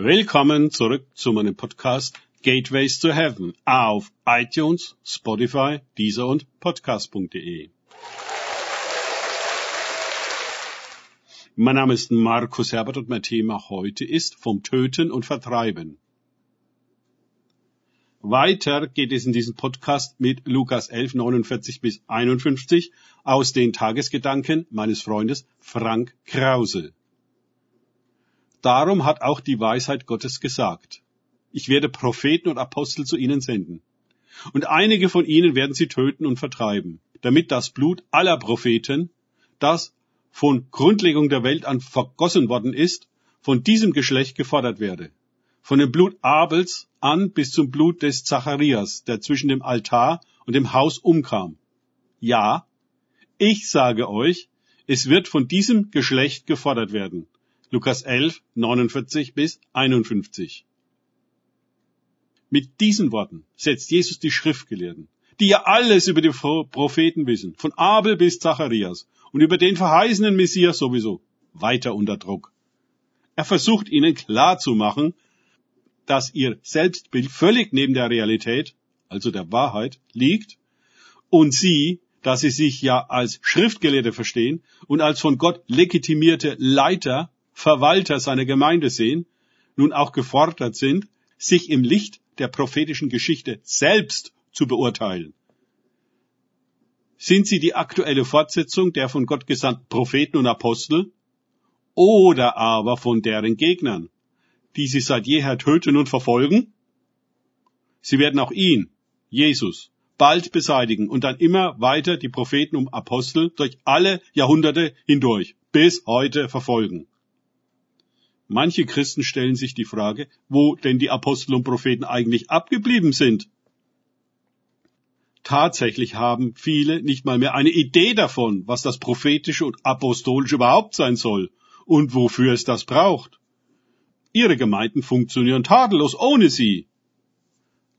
Willkommen zurück zu meinem Podcast Gateways to Heaven auf iTunes, Spotify, Deezer und Podcast.de. Mein Name ist Markus Herbert und mein Thema heute ist vom Töten und Vertreiben. Weiter geht es in diesem Podcast mit Lukas 11, 49 bis 51 aus den Tagesgedanken meines Freundes Frank Krause. Darum hat auch die Weisheit Gottes gesagt, ich werde Propheten und Apostel zu ihnen senden. Und einige von ihnen werden sie töten und vertreiben, damit das Blut aller Propheten, das von Grundlegung der Welt an vergossen worden ist, von diesem Geschlecht gefordert werde. Von dem Blut Abels an bis zum Blut des Zacharias, der zwischen dem Altar und dem Haus umkam. Ja, ich sage euch, es wird von diesem Geschlecht gefordert werden. Lukas 11, 49 bis 51. Mit diesen Worten setzt Jesus die Schriftgelehrten, die ja alles über die Propheten wissen, von Abel bis Zacharias und über den verheißenen Messias sowieso, weiter unter Druck. Er versucht ihnen klarzumachen, dass ihr Selbstbild völlig neben der Realität, also der Wahrheit, liegt und sie, dass sie sich ja als Schriftgelehrte verstehen und als von Gott legitimierte Leiter Verwalter seiner Gemeinde sehen, nun auch gefordert sind, sich im Licht der prophetischen Geschichte selbst zu beurteilen. Sind sie die aktuelle Fortsetzung der von Gott gesandten Propheten und Apostel oder aber von deren Gegnern, die sie seit jeher töten und verfolgen? Sie werden auch ihn, Jesus, bald beseitigen und dann immer weiter die Propheten und Apostel durch alle Jahrhunderte hindurch bis heute verfolgen. Manche Christen stellen sich die Frage, wo denn die Apostel und Propheten eigentlich abgeblieben sind. Tatsächlich haben viele nicht mal mehr eine Idee davon, was das prophetische und apostolische überhaupt sein soll und wofür es das braucht. Ihre Gemeinden funktionieren tadellos ohne sie.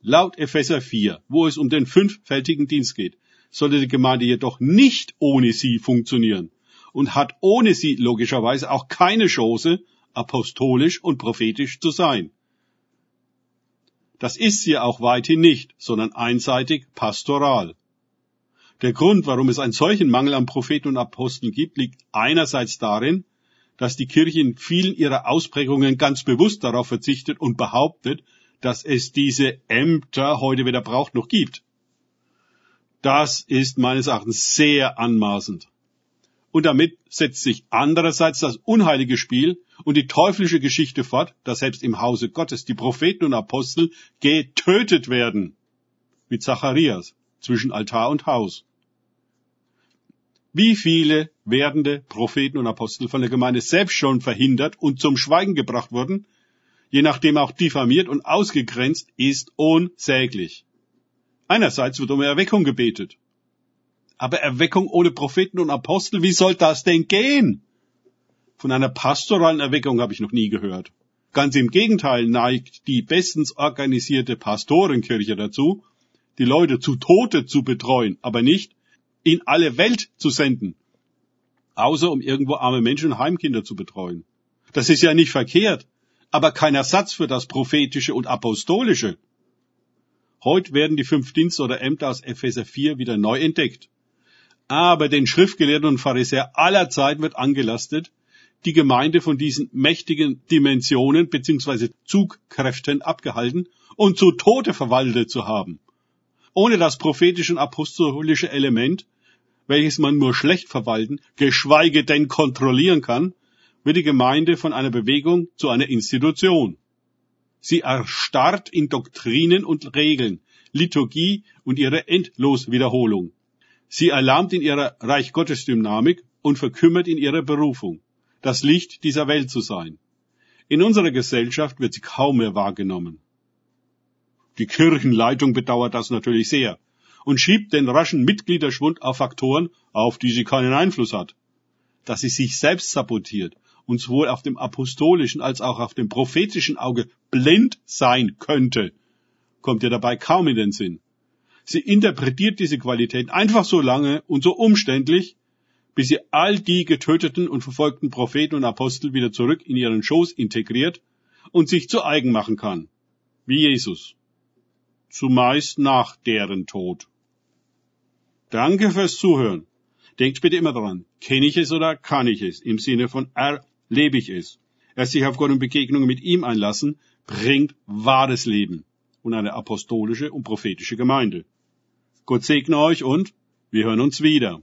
Laut Epheser 4, wo es um den fünffältigen Dienst geht, sollte die Gemeinde jedoch nicht ohne sie funktionieren und hat ohne sie logischerweise auch keine Chance, apostolisch und prophetisch zu sein. Das ist sie auch weithin nicht, sondern einseitig pastoral. Der Grund, warum es einen solchen Mangel an Propheten und Aposteln gibt, liegt einerseits darin, dass die Kirche in vielen ihrer Ausprägungen ganz bewusst darauf verzichtet und behauptet, dass es diese Ämter heute weder braucht noch gibt. Das ist meines Erachtens sehr anmaßend und damit setzt sich andererseits das unheilige Spiel und die teuflische Geschichte fort, dass selbst im Hause Gottes die Propheten und Apostel getötet werden, wie Zacharias zwischen Altar und Haus. Wie viele werdende Propheten und Apostel von der Gemeinde selbst schon verhindert und zum Schweigen gebracht wurden, je nachdem auch diffamiert und ausgegrenzt, ist unsäglich. Einerseits wird um Erweckung gebetet, aber Erweckung ohne Propheten und Apostel, wie soll das denn gehen? Von einer pastoralen Erweckung habe ich noch nie gehört. Ganz im Gegenteil neigt die bestens organisierte Pastorenkirche dazu, die Leute zu Tode zu betreuen, aber nicht in alle Welt zu senden. Außer um irgendwo arme Menschen und Heimkinder zu betreuen. Das ist ja nicht verkehrt, aber kein Ersatz für das Prophetische und Apostolische. Heute werden die fünf Dienste oder Ämter aus Epheser 4 wieder neu entdeckt. Aber den Schriftgelehrten und Pharisäer aller Zeit wird angelastet, die Gemeinde von diesen mächtigen Dimensionen bzw. Zugkräften abgehalten und zu Tode verwaltet zu haben. Ohne das prophetische und apostolische Element, welches man nur schlecht verwalten, geschweige denn kontrollieren kann, wird die Gemeinde von einer Bewegung zu einer Institution. Sie erstarrt in Doktrinen und Regeln, Liturgie und ihre Endloswiederholung. Sie erlahmt in ihrer Reich Gottes Dynamik und verkümmert in ihrer Berufung, das Licht dieser Welt zu sein. In unserer Gesellschaft wird sie kaum mehr wahrgenommen. Die Kirchenleitung bedauert das natürlich sehr und schiebt den raschen Mitgliederschwund auf Faktoren, auf die sie keinen Einfluss hat. Dass sie sich selbst sabotiert und sowohl auf dem apostolischen als auch auf dem prophetischen Auge blind sein könnte, kommt ihr dabei kaum in den Sinn. Sie interpretiert diese Qualität einfach so lange und so umständlich, bis sie all die getöteten und verfolgten Propheten und Apostel wieder zurück in ihren Schoß integriert und sich zu eigen machen kann. Wie Jesus. Zumeist nach deren Tod. Danke fürs Zuhören. Denkt bitte immer daran, kenne ich es oder kann ich es? Im Sinne von erlebe ich es. Erst sich auf Gott und Begegnungen mit ihm einlassen, bringt wahres Leben und eine apostolische und prophetische Gemeinde. Gott segne euch und wir hören uns wieder.